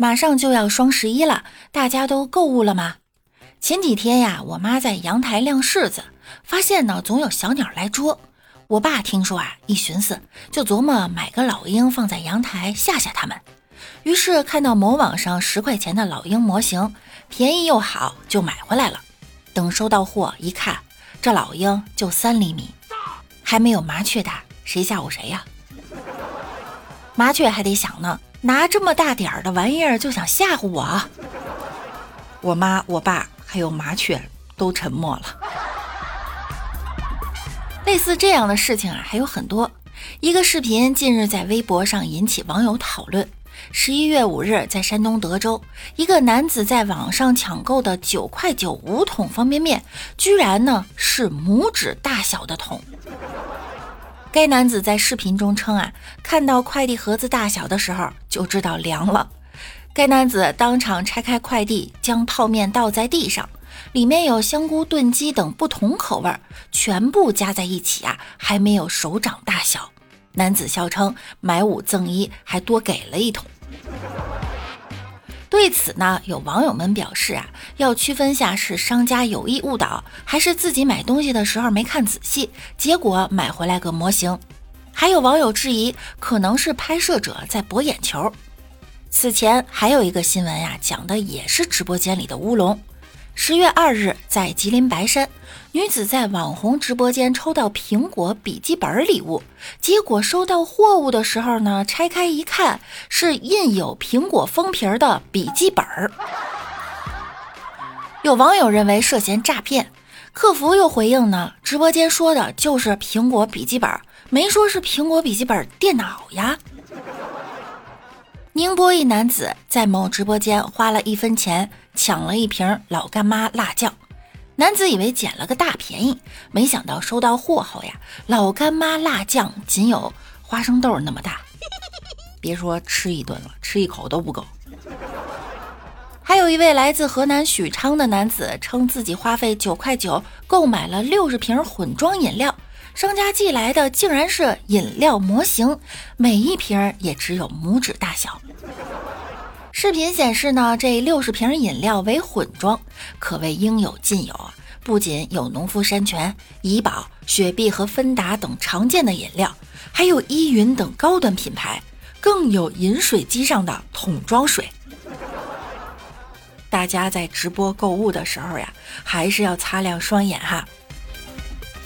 马上就要双十一了，大家都购物了吗？前几天呀，我妈在阳台晾柿子，发现呢总有小鸟来捉。我爸听说啊，一寻思就琢磨买个老鹰放在阳台吓吓它们。于是看到某网上十块钱的老鹰模型，便宜又好，就买回来了。等收到货一看，这老鹰就三厘米，还没有麻雀大，谁吓唬谁呀？麻雀还得想呢。拿这么大点儿的玩意儿就想吓唬我？我妈、我爸还有麻雀都沉默了。类似这样的事情啊还有很多。一个视频近日在微博上引起网友讨论。十一月五日，在山东德州，一个男子在网上抢购的九块九五桶方便面，居然呢是拇指大小的桶。该男子在视频中称啊，看到快递盒子大小的时候就知道凉了。该男子当场拆开快递，将泡面倒在地上，里面有香菇炖鸡等不同口味，全部加在一起啊，还没有手掌大小。男子笑称买五赠一，还多给了一桶。对此呢，有网友们表示啊，要区分下是商家有意误导，还是自己买东西的时候没看仔细，结果买回来个模型。还有网友质疑，可能是拍摄者在博眼球。此前还有一个新闻呀，讲的也是直播间里的乌龙。十月二日，在吉林白山，女子在网红直播间抽到苹果笔记本礼物，结果收到货物的时候呢，拆开一看，是印有苹果封皮的笔记本儿。有网友认为涉嫌诈骗，客服又回应呢，直播间说的就是苹果笔记本，没说是苹果笔记本电脑呀。宁波一男子在某直播间花了一分钱抢了一瓶老干妈辣酱，男子以为捡了个大便宜，没想到收到货后呀，老干妈辣酱仅有花生豆那么大，别说吃一顿了，吃一口都不够。还有一位来自河南许昌的男子称自己花费九块九购买了六十瓶混装饮料。商家寄来的竟然是饮料模型，每一瓶也只有拇指大小。视频显示呢，这六十瓶饮料为混装，可谓应有尽有啊！不仅有农夫山泉、怡宝、雪碧和芬达等常见的饮料，还有依云等高端品牌，更有饮水机上的桶装水。大家在直播购物的时候呀，还是要擦亮双眼哈。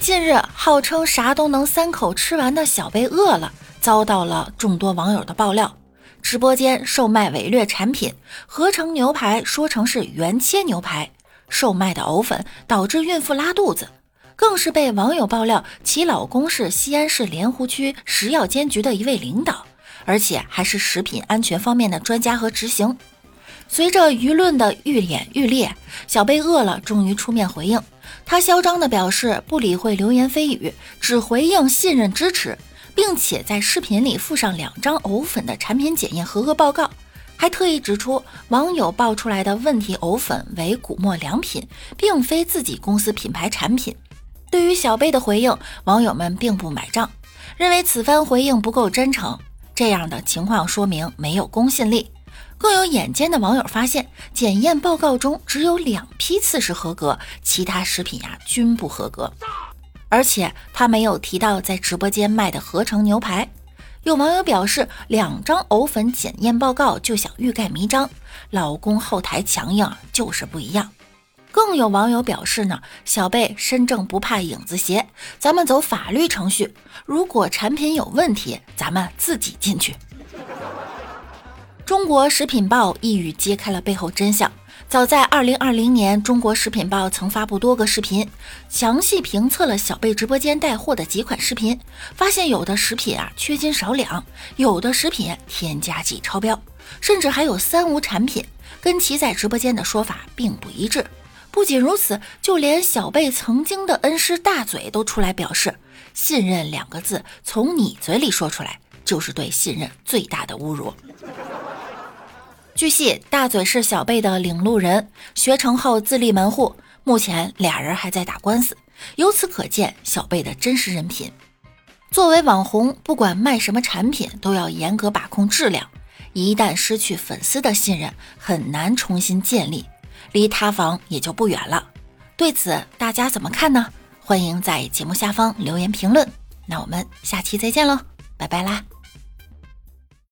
近日，号称啥都能三口吃完的小贝饿了，遭到了众多网友的爆料。直播间售卖伪劣产品，合成牛排说成是原切牛排，售卖的藕粉导致孕妇拉肚子，更是被网友爆料其老公是西安市莲湖区食药监局的一位领导，而且还是食品安全方面的专家和执行。随着舆论的愈演愈烈，小贝饿了终于出面回应。他嚣张地表示不理会流言蜚语，只回应信任支持，并且在视频里附上两张藕粉的产品检验合格报告，还特意指出网友爆出来的问题藕粉为古墨良品，并非自己公司品牌产品。对于小贝的回应，网友们并不买账，认为此番回应不够真诚，这样的情况说明没有公信力。更有眼尖的网友发现，检验报告中只有两批次是合格，其他食品呀均不合格。而且他没有提到在直播间卖的合成牛排。有网友表示，两张藕粉检验报告就想欲盖弥彰，老公后台强硬就是不一样。更有网友表示呢，小贝身正不怕影子斜，咱们走法律程序，如果产品有问题，咱们自己进去。中国食品报一语揭开了背后真相。早在2020年，中国食品报曾发布多个视频，详细评测了小贝直播间带货的几款食品，发现有的食品啊缺斤少两，有的食品添加剂超标，甚至还有三无产品，跟其在直播间的说法并不一致。不仅如此，就连小贝曾经的恩师大嘴都出来表示：“信任两个字从你嘴里说出来，就是对信任最大的侮辱。”据悉，大嘴是小贝的领路人，学成后自立门户，目前俩人还在打官司。由此可见，小贝的真实人品。作为网红，不管卖什么产品，都要严格把控质量。一旦失去粉丝的信任，很难重新建立，离塌房也就不远了。对此大家怎么看呢？欢迎在节目下方留言评论。那我们下期再见喽，拜拜啦！